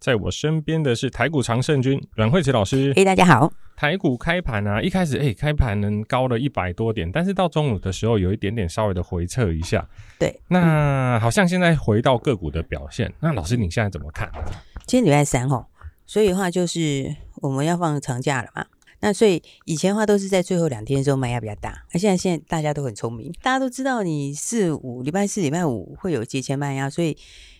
在我身边的是台股常胜军阮慧慈老师。嘿，大家好。台股开盘啊，一开始哎，开盘能高了一百多点，但是到中午的时候有一点点稍微的回撤一下。对，那好像现在回到个股的表现。那老师你现在怎么看？今天礼拜三哦，所以的话就是我们要放长假了嘛。那所以以前的话都是在最后两天的时候卖压比较大，那现在现在大家都很聪明，大家都知道你四五礼拜四礼拜五会有节前卖压，所以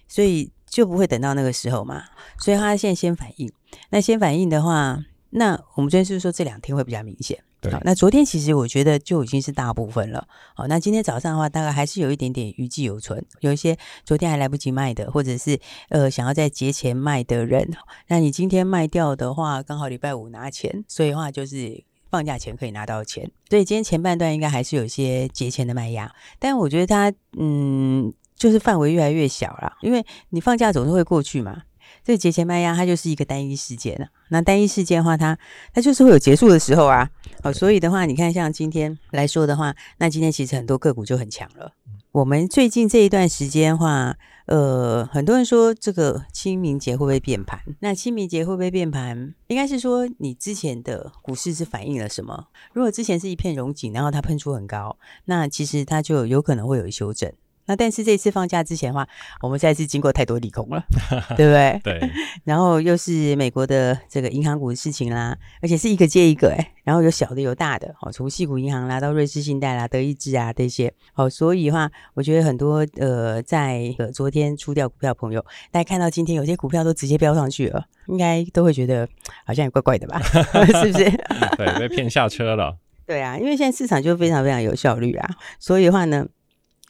所以就不会等到那个时候嘛，所以他现在先反应。那先反应的话，那我们昨天是不是说这两天会比较明显？对，好，那昨天其实我觉得就已经是大部分了。好，那今天早上的话，大概还是有一点点余悸犹存，有一些昨天还来不及卖的，或者是呃想要在节前卖的人，那你今天卖掉的话，刚好礼拜五拿钱，所以的话就是放假前可以拿到钱。所以今天前半段应该还是有一些节前的卖压，但我觉得它嗯就是范围越来越小了，因为你放假总是会过去嘛。这个节前卖压它就是一个单一事件了，那单一事件的话，它它就是会有结束的时候啊，哦，所以的话，你看像今天来说的话，那今天其实很多个股就很强了。我们最近这一段时间的话，呃，很多人说这个清明节会不会变盘？那清明节会不会变盘？应该是说你之前的股市是反映了什么？如果之前是一片荣景，然后它喷出很高，那其实它就有可能会有修正。那但是这次放假之前的话，我们再次经过太多利空了，对不对？对。然后又是美国的这个银行股的事情啦，而且是一个接一个哎，然后有小的有大的，哦，从细股银行啦到瑞士信贷啦、德意志啊这些，哦，所以的话，我觉得很多呃，在呃昨天出掉股票的朋友，大家看到今天有些股票都直接飙上去了，应该都会觉得好像也怪怪的吧？是不是？对，被骗下车了。对啊，因为现在市场就非常非常有效率啊，所以的话呢。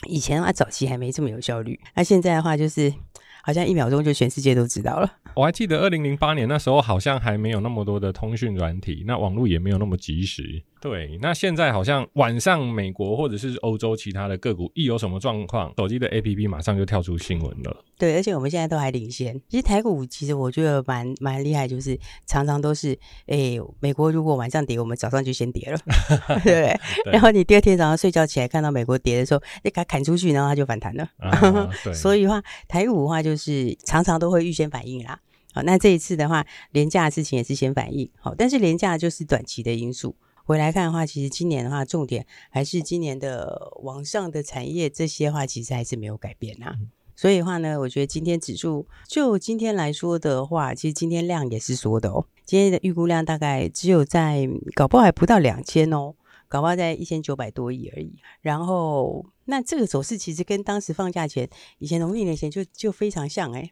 以前啊，早期还没这么有效率。那现在的话，就是好像一秒钟就全世界都知道了。我还记得二零零八年那时候，好像还没有那么多的通讯软体，那网络也没有那么及时。对，那现在好像晚上美国或者是欧洲其他的个股一有什么状况，手机的 APP 马上就跳出新闻了。对，而且我们现在都还领先。其实台股其实我觉得蛮蛮厉害，就是常常都是，哎、欸，美国如果晚上跌，我们早上就先跌了，对。然后你第二天早上睡觉起来看到美国跌的时候，你给它砍出去，然后它就反弹了。啊、对。所以的话，台股的话就是常常都会预先反应啦。好，那这一次的话，廉价的事情也是先反应。好，但是廉价就是短期的因素。回来看的话，其实今年的话，重点还是今年的网上的产业这些话，其实还是没有改变呐、啊。所以的话呢，我觉得今天指数就今天来说的话，其实今天量也是缩的哦。今天的预估量大概只有在搞不好还不到两千哦，搞不好在一千九百多亿而已。然后那这个走势其实跟当时放假前，以前农历年前就就非常像哎。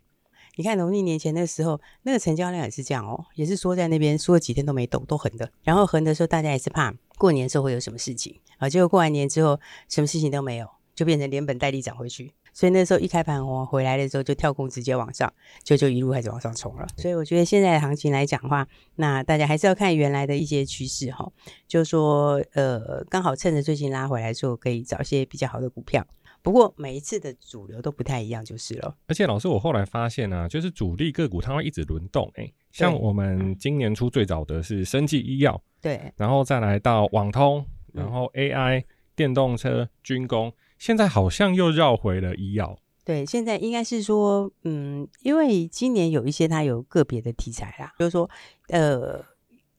你看农历年前的时候，那个成交量也是这样哦，也是缩在那边，缩了几天都没动，都横的。然后横的时候，大家也是怕过年的时候会有什么事情啊，结果过完年之后，什么事情都没有，就变成连本带利涨回去。所以那时候一开盘我回来的时候就跳空直接往上，就就一路开始往上冲了。所以我觉得现在的行情来讲的话，那大家还是要看原来的一些趋势哈，就是说呃，刚好趁着最近拉回来的时候，可以找一些比较好的股票。不过每一次的主流都不太一样，就是了。而且老师，我后来发现啊，就是主力个股它会一直轮动。哎，像我们今年初最早的是生技医药，对，然后再来到网通，然后 AI、电动车、军工。现在好像又绕回了医药，对，现在应该是说，嗯，因为今年有一些它有个别的题材啦，就是说，呃，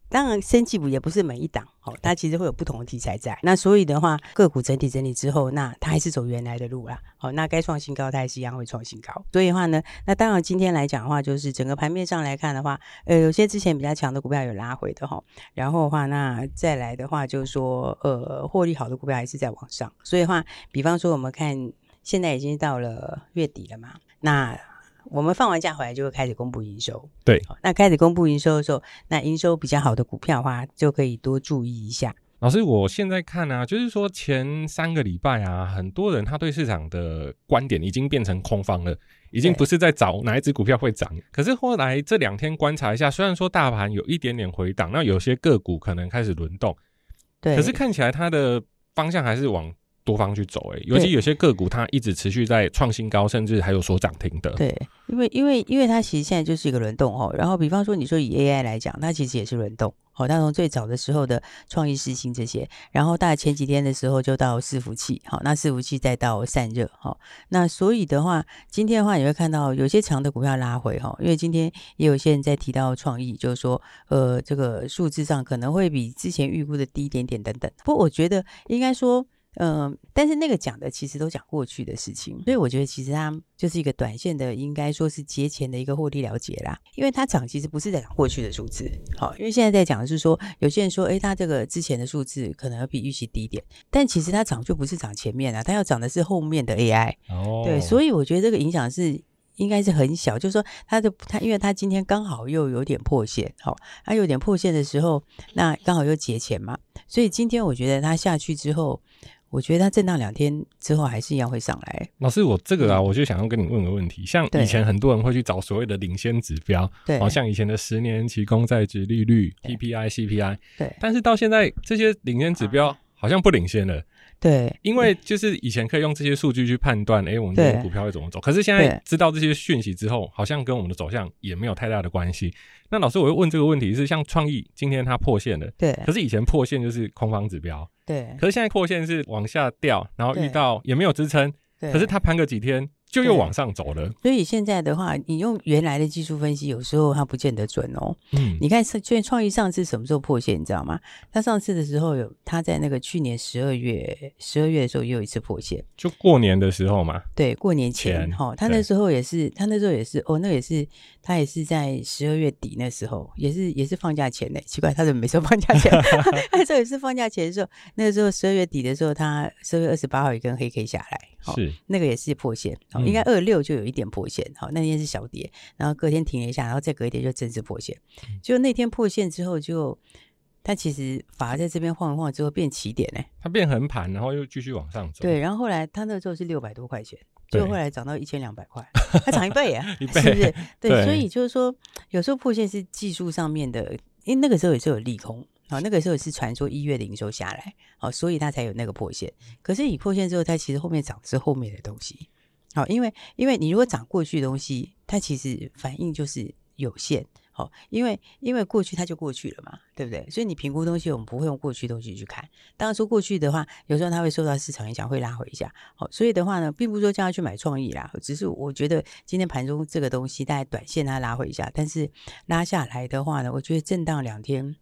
当然，生技股也不是每一档，哦，它其实会有不同的题材在，那所以的话，个股整体整理之后，那它还是走原来的路啦，好，那该创新高，它还是一样会创新高，所以的话呢，那当然今天来讲的话，就是整个盘面上来看的话，呃，有些之前比较强的股票有拉回的哈，然后的话，那再来的话，就是说，呃，获利好的股票还是在往上，所以的话，比方说我们看现在已经到了月底了嘛，那。我们放完假回来就会开始公布营收，对，那开始公布营收的时候，那营收比较好的股票的话，就可以多注意一下。老师，我现在看啊，就是说前三个礼拜啊，很多人他对市场的观点已经变成空方了，已经不是在找哪一只股票会涨。可是后来这两天观察一下，虽然说大盘有一点点回档，那有些个股可能开始轮动，对，可是看起来它的方向还是往多方去走，哎，尤其有些个股它一直持续在创新高，甚至还有所涨停的。对，因为因为因为它其实现在就是一个轮动哦。然后比方说你说以 AI 来讲，它其实也是轮动。哦，它从最早的时候的创意世芯这些，然后大概前几天的时候就到伺服器，好，那伺服器再到散热，好，那所以的话，今天的话你会看到有些强的股票拉回哈，因为今天也有些人在提到创意，就是说，呃，这个数字上可能会比之前预估的低一点点等等。不过我觉得应该说。嗯、呃，但是那个讲的其实都讲过去的事情，所以我觉得其实它就是一个短线的，应该说是节前的一个获利了结啦。因为它涨其实不是在讲过去的数字，好，因为现在在讲的是说，有些人说，哎，它这个之前的数字可能要比预期低一点，但其实它涨就不是涨前面啊，它要涨的是后面的 AI。哦，对，所以我觉得这个影响是应该是很小，就是说它的它，因为它今天刚好又有点破线，好，它有点破线的时候，那刚好又节前嘛，所以今天我觉得它下去之后。我觉得它震荡两天之后还是一样会上来。老师，我这个啊，我就想要跟你问个问题。像以前很多人会去找所谓的领先指标，对，好像以前的十年期公债殖利率、PPI、CPI，对。但是到现在这些领先指标好像不领先了。对，因为就是以前可以用这些数据去判断，哎，我们的股票会怎么走。可是现在知道这些讯息之后，好像跟我们的走向也没有太大的关系。那老师，我会问这个问题是，像创意今天它破线了，对。可是以前破线就是空方指标，对。可是现在破线是往下掉，然后遇到也没有支撑，对。可是它盘个几天。就又往上走了，所以现在的话，你用原来的技术分析，有时候它不见得准哦。嗯，你看，创创意上次什么时候破线，你知道吗？它上次的时候有，它在那个去年十二月，十二月的时候也有一次破线，就过年的时候嘛。对，过年前哈，他那时候也是，他那时候也是，哦，那也是，他也是在十二月底那时候，也是也是放假前呢。奇怪，他怎么没说放假前？那时候也是放假前的时候，那个时候十二月底的时候，他十二月二十八号一根黑 K 下来。是那个也是破线，哦，应该二六就有一点破线，好，那天是小跌，然后隔天停了一下，然后再隔一天就正式破线，就那天破线之后就，它其实反而在这边晃一晃之后变起点呢，它变横盘，然后又继续往上走，对，然后后来它那时候是六百多块钱，就后来涨到一千两百块，它涨一倍啊，一倍是不是？对，所以就是说有时候破线是技术上面的，因为那个时候也是有利空。好，那个时候也是传说一月的营收下来，好，所以它才有那个破线。可是你破线之后，它其实后面涨的是后面的东西。好，因为因为你如果涨过去的东西，它其实反应就是有限。好，因为因为过去它就过去了嘛，对不对？所以你评估东西，我们不会用过去东西去看。当然说过去的话，有时候它会受到市场影响，会拉回一下。好，所以的话呢，并不是说叫他去买创意啦，只是我觉得今天盘中这个东西，大概短线它拉回一下，但是拉下来的话呢，我觉得震荡两天。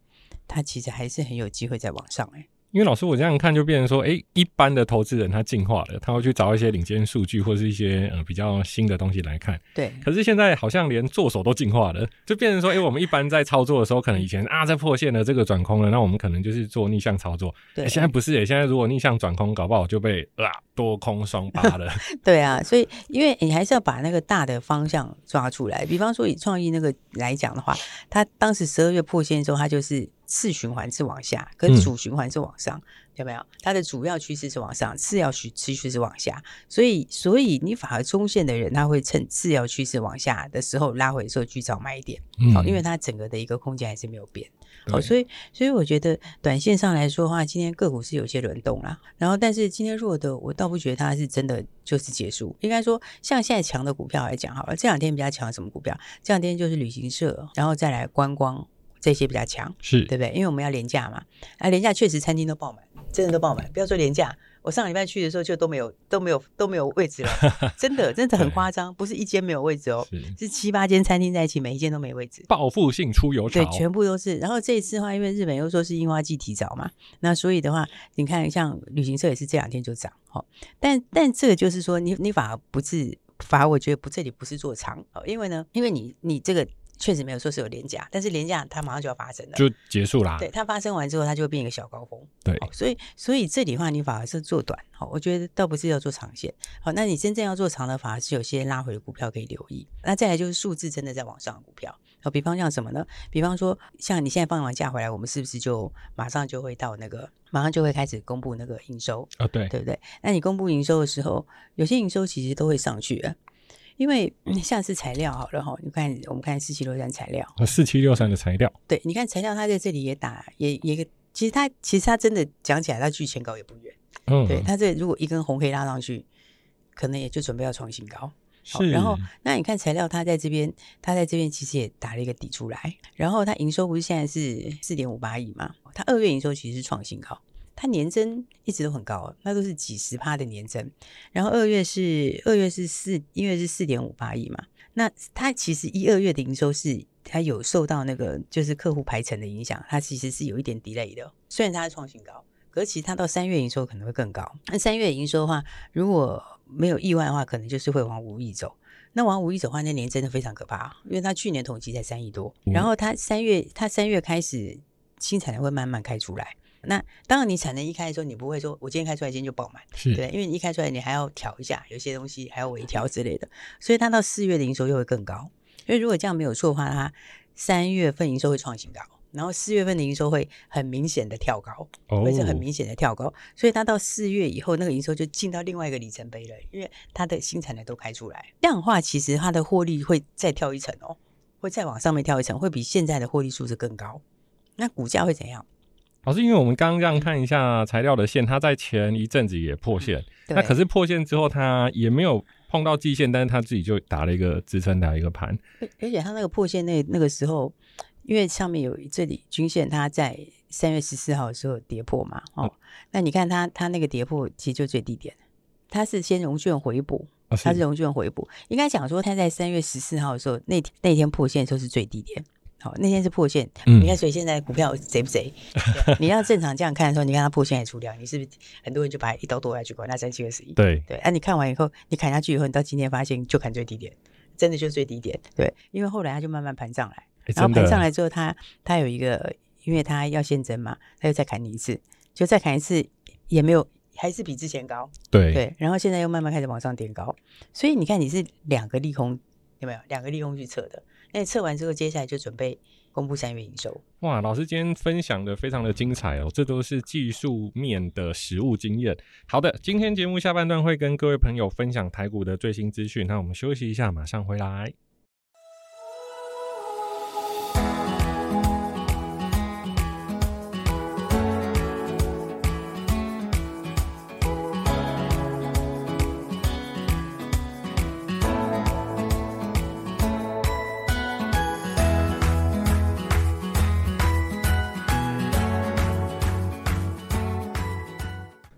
它其实还是很有机会再往上哎、因为老师，我这样看就变成说，哎，一般的投资人他进化了，他会去找一些领先数据或是一些呃比较新的东西来看。对。可是现在好像连做手都进化了，就变成说，哎，我们一般在操作的时候，可能以前啊在破线了，这个转空了，那我们可能就是做逆向操作。对。现在不是哎，现在如果逆向转空，搞不好就被啊多空双 八了。对啊，所以因为你还是要把那个大的方向抓出来。比方说以创意那个来讲的话，他当时十二月破线之后，他就是。次循环是往下，跟主循环是往上，嗯、有没有？它的主要趋势是往上，次要趋趋势是往下，所以，所以你反而中线的人，他会趁次要趋势往下的时候拉回的时候去找买点，好、嗯，因为它整个的一个空间还是没有变，好，所以，所以我觉得短线上来说的话，今天个股是有些轮动啦，然后，但是今天弱的，我倒不觉得它是真的就是结束，应该说，像现在强的股票来讲，好了，这两天比较强什么股票？这两天就是旅行社，然后再来观光。这些比较强，是对不对？因为我们要廉价嘛，啊，廉价确实餐厅都爆满，真的都爆满。不要说廉价，我上礼拜去的时候就都没有、都没有、都没有位置了，真的，真的很夸张，不是一间没有位置哦，是，是七八间餐厅在一起，每一间都没位置。报复性出游潮，对，全部都是。然后这一次的话，因为日本又说是樱花季提早嘛，那所以的话，你看像旅行社也是这两天就涨，哦，但但这个就是说你，你你反而不是，反而我觉得不，这里不是做长，哦，因为呢，因为你你这个。确实没有说是有廉价，但是廉价它马上就要发生了，就结束啦。对，它发生完之后，它就会变一个小高峰。对，哦、所以所以这里的话，你反而是做短，好、哦，我觉得倒不是要做长线。好、哦，那你真正要做长的，反而是有些拉回的股票可以留意。那再来就是数字真的在往上的股票，好、哦，比方像什么呢？比方说像你现在放完假回来，我们是不是就马上就会到那个，马上就会开始公布那个营收啊、哦？对，对不对？那你公布营收的时候，有些营收其实都会上去啊。因为像是材料好了哈，你看我们看四七六三材料，四七六三的材料，对，你看材料它在这里也打也也，其实它其实它真的讲起来，它距前高也不远。嗯，对，它这如果一根红黑拉上去，可能也就准备要创新高。是，然后那你看材料，它在这边，它在这边其实也打了一个底出来。然后它营收不是现在是四点五八亿嘛？它二月营收其实是创新高，它年增一直都很高，那都是几十趴的年增。然后二月是二月是四，一月是四点五八亿嘛？那它其实一二月的营收是它有受到那个就是客户排程的影响，它其实是有一点 delay 的。虽然它是创新高，可是其实它到三月营收可能会更高。那三月营收的话，如果没有意外的话，可能就是会往五亿走。那往五亿走的话，那年真的非常可怕，因为它去年同期才三亿多，嗯、然后它三月它三月开始新产能会慢慢开出来。那当然，你产能一开的时候，你不会说我今天开出来，今天就爆满，是对，因为你一开出来，你还要调一下，有些东西还要微调之类的。所以它到四月的营收又会更高。因为如果这样没有错的话，它三月份营收会创新高。然后四月份的营收会很明显的跳高，会是很明显的跳高，所以它到四月以后，那个营收就进到另外一个里程碑了，因为它的新产能都开出来，这样的话，其实它的获利会再跳一层哦，会再往上面跳一层，会比现在的获利数字更高。那股价会怎样？老师，因为我们刚刚看一下材料的线，它在前一阵子也破线，那可是破线之后，它也没有碰到季线，但是它自己就打了一个支撑，打一个盘，而且它那个破线那那个时候。因为上面有这里均线，它在三月十四号的时候跌破嘛，哦，嗯、那你看它它那个跌破其实就最低点，它是先融券回补，它是融券回补，应该讲说它在三月十四号的时候那天那天破线的时候是最低点，好，那天是破线，嗯、你看所以现在股票贼不贼？你要正常这样看的时候，你看它破线也出掉，你是不是很多人就把一刀剁下去，管它三七二十一？对对，那、啊、你看完以后，你砍下去以后，你到今天发现就砍最低点，真的就是最低点，对，因为后来它就慢慢盘上来。然后盘上来之后，它它有一个，因为它要现增嘛，它又再砍你一次，就再砍一次也没有，还是比之前高。对对，然后现在又慢慢开始往上点高，所以你看你是两个利空有没有？两个利空去测的，那测完之后，接下来就准备公布三月营收。哇，老师今天分享的非常的精彩哦，这都是技术面的实物经验。好的，今天节目下半段会跟各位朋友分享台股的最新资讯，那我们休息一下，马上回来。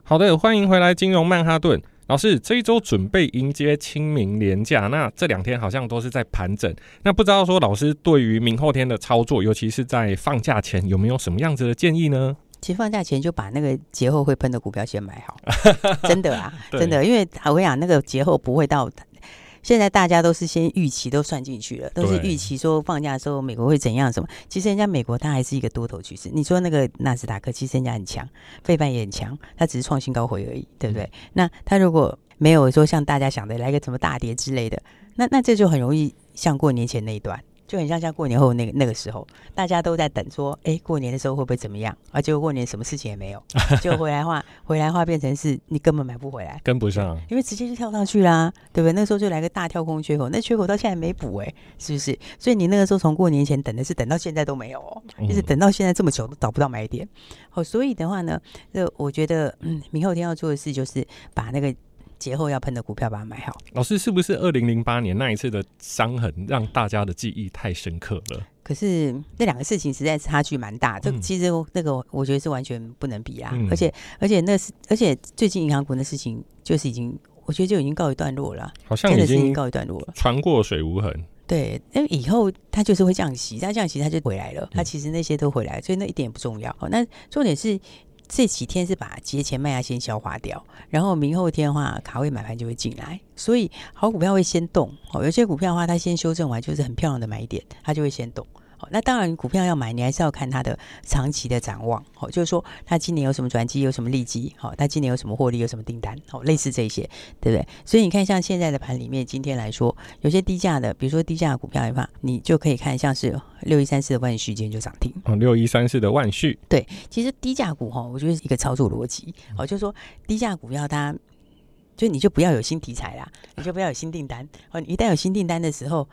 好的，欢迎回来，金融曼哈顿老师。这一周准备迎接清明连假，那这两天好像都是在盘整。那不知道说老师对于明后天的操作，尤其是在放假前，有没有什么样子的建议呢？其实放假前就把那个节后会喷的股票先买好，真的啊，真的，因为我跟你讲，那个节后不会到。现在大家都是先预期都算进去了，都是预期说放假的时候美国会怎样什么。其实人家美国它还是一个多头趋势。你说那个纳斯达克其实人家很强，费半也很强，它只是创新高回而已，对不对？那它如果没有说像大家想的来个什么大跌之类的，那那这就很容易像过年前那一段。就很像像过年后那个那个时候，大家都在等说，哎，过年的时候会不会怎么样？而结果过年什么事情也没有，就回来话，回来话变成是你根本买不回来，跟不上，因为直接就跳上去啦，对不对？那个时候就来个大跳空缺口，那缺口到现在没补，哎，是不是？所以你那个时候从过年前等的是等到现在都没有哦，一直等到现在这么久都找不到买点。好，所以的话呢，这我觉得，嗯，明后天要做的事就是把那个。节后要喷的股票，把它买好。老师，是不是二零零八年那一次的伤痕让大家的记忆太深刻了？可是那两个事情实在差距蛮大。这、嗯、其实那个我觉得是完全不能比啊。嗯、而且而且那是而且最近银行股的事情就是已经，我觉得就已经告一段落了。好像已经告一段落了，船过水无痕。对，因为以后它就是会降息，它降息它就回来了。它其实那些都回来，所以那一点也不重要。那重点是。这几天是把节前卖压先消化掉，然后明后天的话，卡位买盘就会进来，所以好股票会先动。哦，有些股票的话，它先修正完就是很漂亮的买点，它就会先动。那当然，股票要买，你还是要看它的长期的展望。好，就是说它今年有什么转机，有什么利基，好，它今年有什么获利，有什么订单，好，类似这些，对不对？所以你看，像现在的盘里面，今天来说，有些低价的，比如说低价股票的话，你就可以看，像是六一三四的万旭今天就涨停。哦，六一三四的万旭。对，其实低价股哈，我觉得是一个操作逻辑。哦，就是说低价股票它，就你就不要有新题材啦，你就不要有新订单。哦，一旦有新订单的时候，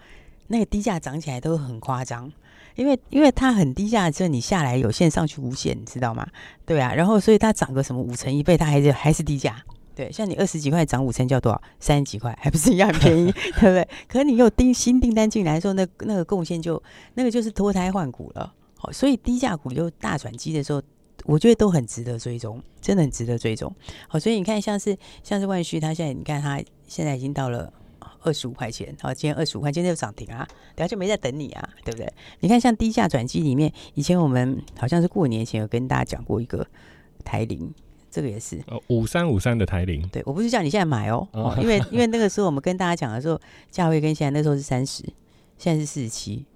那个低价涨起来都很夸张。因为因为它很低价之后，你下来有线，上去无限，你知道吗？对啊，然后所以它涨个什么五成一倍，它还是还是低价。对，像你二十几块涨五成，叫多少？三十几块，还不是一样很便宜，对不对？可是你有订新订单进来的时候，那那个贡献就那个就是脱胎换骨了。好，所以低价股又大转机的时候，我觉得都很值得追踪，真的很值得追踪。好，所以你看，像是像是万旭，他现在你看他现在已经到了二十五块钱，好，今天二十五块，今天就涨停啊，等下就没在等你啊，对不对？你看像低价转机里面，以前我们好像是过年前有跟大家讲过一个台铃。这个也是哦，五三五三的台铃，对，我不是叫你现在买哦，哦因为因为那个时候我们跟大家讲的时候，价位跟现在那时候是三十，现在是四十七。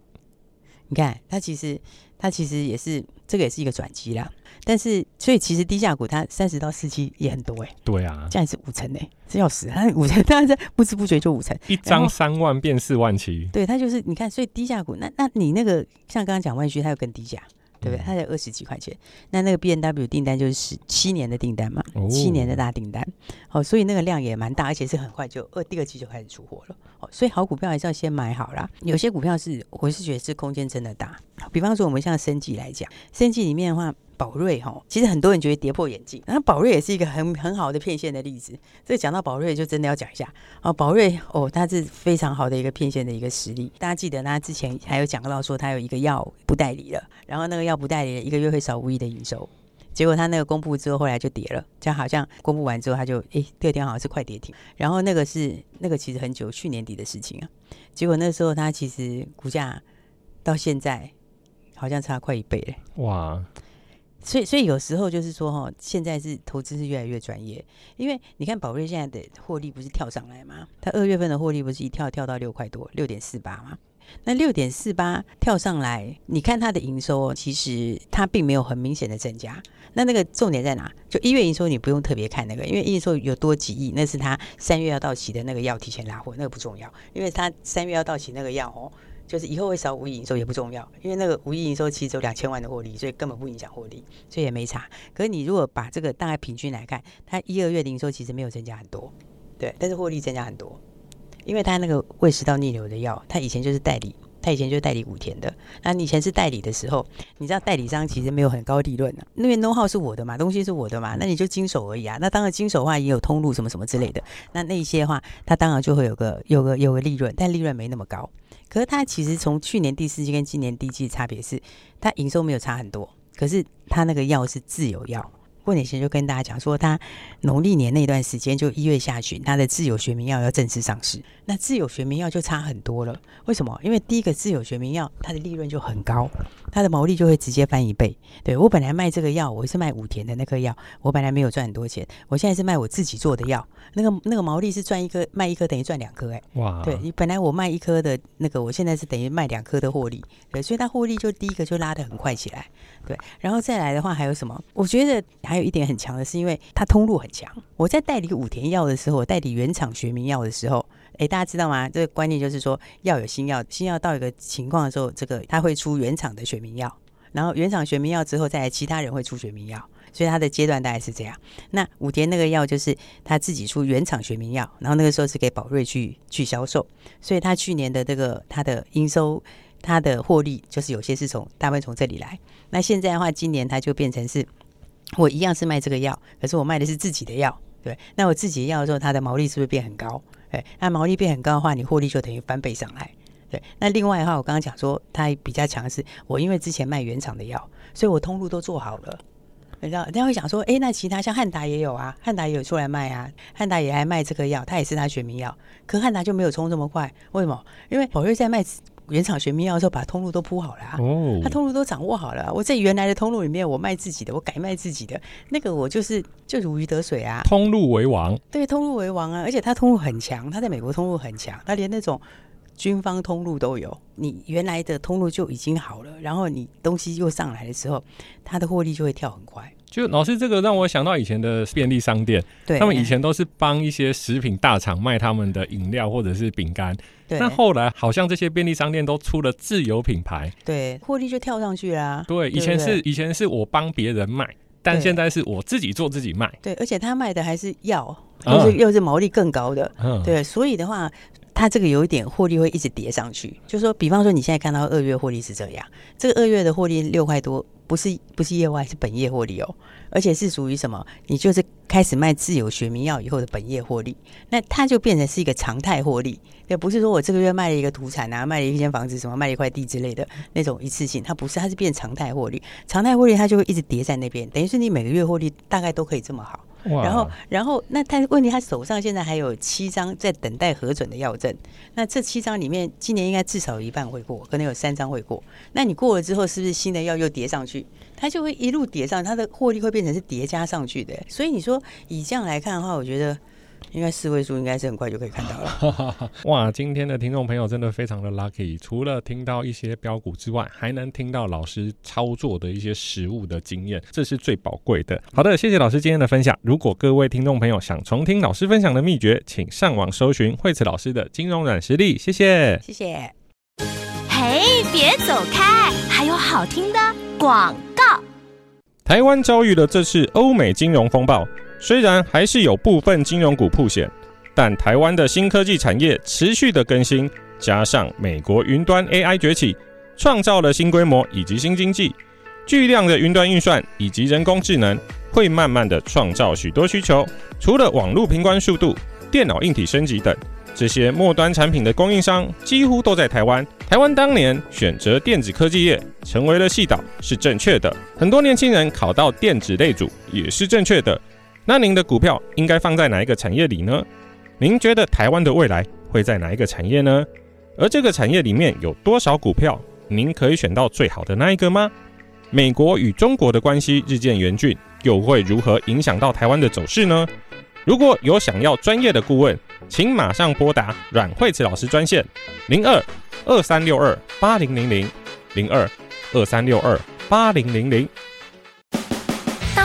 你看它其实它其实也是这个也是一个转机啦，但是所以其实低价股它三十到四十七也很多哎、欸，对啊，这样是五成哎、欸，这要死，它五成，它在不知不觉就五成，一张三万变四万七，对，它就是你看，所以低价股那那你那个像刚刚讲万旭，它有更低价。对不对？它才二十几块钱，那那个 B N W 订单就是十七年的订单嘛，哦、七年的大订单，哦，所以那个量也蛮大，而且是很快就二第二季就开始出货了，哦，所以好股票还是要先买好啦。有些股票是我是觉得是空间真的大，比方说我们像生技来讲，生技里面的话。宝瑞哈，其实很多人觉得跌破眼镜，然后宝瑞也是一个很很好的骗线的例子。这个讲到宝瑞，就真的要讲一下哦。宝瑞哦，它是非常好的一个骗线的一个实力。大家记得，他之前还有讲到说，他有一个药不代理了，然后那个药不代理了，一个月会少五亿的营收。结果他那个公布之后，后来就跌了，就好像公布完之后，他就诶，第二天好像是快跌停。然后那个是那个其实很久去年底的事情啊。结果那时候他其实股价到现在好像差快一倍了。哇！所以，所以有时候就是说，哈，现在是投资是越来越专业，因为你看宝瑞现在的获利不是跳上来吗？它二月份的获利不是一跳跳到六块多，六点四八吗？那六点四八跳上来，你看它的营收，其实它并没有很明显的增加。那那个重点在哪？就一月营收你不用特别看那个，因为营收有多几亿，那是它三月要到期的那个药提前拉货，那个不重要，因为它三月要到期那个药哦。就是以后会少五亿营收也不重要，因为那个五亿营收其实只有两千万的获利，所以根本不影响获利，所以也没差。可是你如果把这个大概平均来看，它一二月的营收其实没有增加很多，对，但是获利增加很多，因为它那个胃食道逆流的药，它以前就是代理，它以前就代理五田的。那你以前是代理的时候，你知道代理商其实没有很高利润的，那边 know how 是我的嘛，东西是我的嘛，那你就经手而已啊。那当然经手的话也有通路什么什么之类的，那那些话，它当然就会有个有个有个利润，但利润没那么高。可是它其实从去年第四季跟今年第一季的差别是，它营收没有差很多，可是它那个药是自有药。过年前就跟大家讲说，他农历年那段时间就一月下旬，他的自有学名药要正式上市。那自有学名药就差很多了，为什么？因为第一个自有学名药，它的利润就很高，它的毛利就会直接翻一倍。对，我本来卖这个药，我是卖武田的那颗药，我本来没有赚很多钱，我现在是卖我自己做的药，那个那个毛利是赚一颗卖一颗等于赚两颗，哎，哇！对，你本来我卖一颗的那个，我现在是等于卖两颗的获利，对，所以它获利就第一个就拉得很快起来，对，然后再来的话还有什么？我觉得还有有一点很强的是，因为它通路很强。我在代理武田药的时候，我代理原厂学名药的时候，诶，大家知道吗？这个观念就是说，药有新药，新药到一个情况的时候，这个它会出原厂的学名药，然后原厂学名药之后，再来其他人会出学名药，所以它的阶段大概是这样。那武田那个药就是他自己出原厂学名药，然后那个时候是给宝瑞去去销售，所以他去年的这个他的应收，他的获利就是有些是从大部分从这里来。那现在的话，今年它就变成是。我一样是卖这个药，可是我卖的是自己的药，对。那我自己的药的时候，它的毛利是不是变很高？对，那毛利变很高的话，你获利就等于翻倍上来，对。那另外的话，我刚刚讲说它比较强势，我因为之前卖原厂的药，所以我通路都做好了，你知道？人家会想说，哎，那其他像汉达也有啊，汉达也有出来卖啊，汉达也来卖这个药，它也是它学名药，可汉达就没有冲这么快，为什么？因为宝瑞在卖。原厂学名药的时候，把通路都铺好了啊，他通路都掌握好了啊。我在原来的通路里面，我卖自己的，我改卖自己的，那个我就是就如鱼得水啊。通路为王，对，通路为王啊！而且他通路很强，他在美国通路很强，他连那种军方通路都有。你原来的通路就已经好了，然后你东西又上来的时候，他的获利就会跳很快。就老师这个让我想到以前的便利商店，对，他们以前都是帮一些食品大厂卖他们的饮料或者是饼干，对。那后来好像这些便利商店都出了自有品牌，对，获利就跳上去啦。对，以前是以前是我帮别人卖，但现在是我自己做自己卖。对，而且他卖的还是药，又是、嗯、又是毛利更高的，嗯，对。所以的话。它这个有一点获利会一直叠上去。就是说，比方说你现在看到二月获利是这样，这个二月的获利六块多，不是不是业外，是本业获利哦，而且是属于什么？你就是开始卖自有学名药以后的本业获利，那它就变成是一个常态获利，也不是说我这个月卖了一个土产啊，卖了一间房子，什么卖了一块地之类的那种一次性，它不是，它是变常态获利，常态获利它就会一直叠在那边，等于是你每个月获利大概都可以这么好。然后，然后，那他问题，他手上现在还有七张在等待核准的药证。那这七张里面，今年应该至少有一半会过，可能有三张会过。那你过了之后，是不是新的药又叠上去？它就会一路叠上，它的获利会变成是叠加上去的。所以你说以这样来看的话，我觉得。应该四位数应该是很快就可以看到了。哇，今天的听众朋友真的非常的 lucky，除了听到一些标股之外，还能听到老师操作的一些实物的经验，这是最宝贵的。好的，谢谢老师今天的分享。如果各位听众朋友想重听老师分享的秘诀，请上网搜寻惠慈老师的金融软实力。谢谢，谢谢。嘿，别走开，还有好听的广告。台湾遭遇了这次欧美金融风暴。虽然还是有部分金融股破险，但台湾的新科技产业持续的更新，加上美国云端 AI 崛起，创造了新规模以及新经济。巨量的云端运算以及人工智能会慢慢的创造许多需求。除了网络平宽速度、电脑硬体升级等，这些末端产品的供应商几乎都在台湾。台湾当年选择电子科技业成为了系岛是正确的，很多年轻人考到电子类组也是正确的。那您的股票应该放在哪一个产业里呢？您觉得台湾的未来会在哪一个产业呢？而这个产业里面有多少股票，您可以选到最好的那一个吗？美国与中国的关系日渐严峻，又会如何影响到台湾的走势呢？如果有想要专业的顾问，请马上拨打阮惠慈老师专线零二二三六二八零零零零二二三六二八零零零。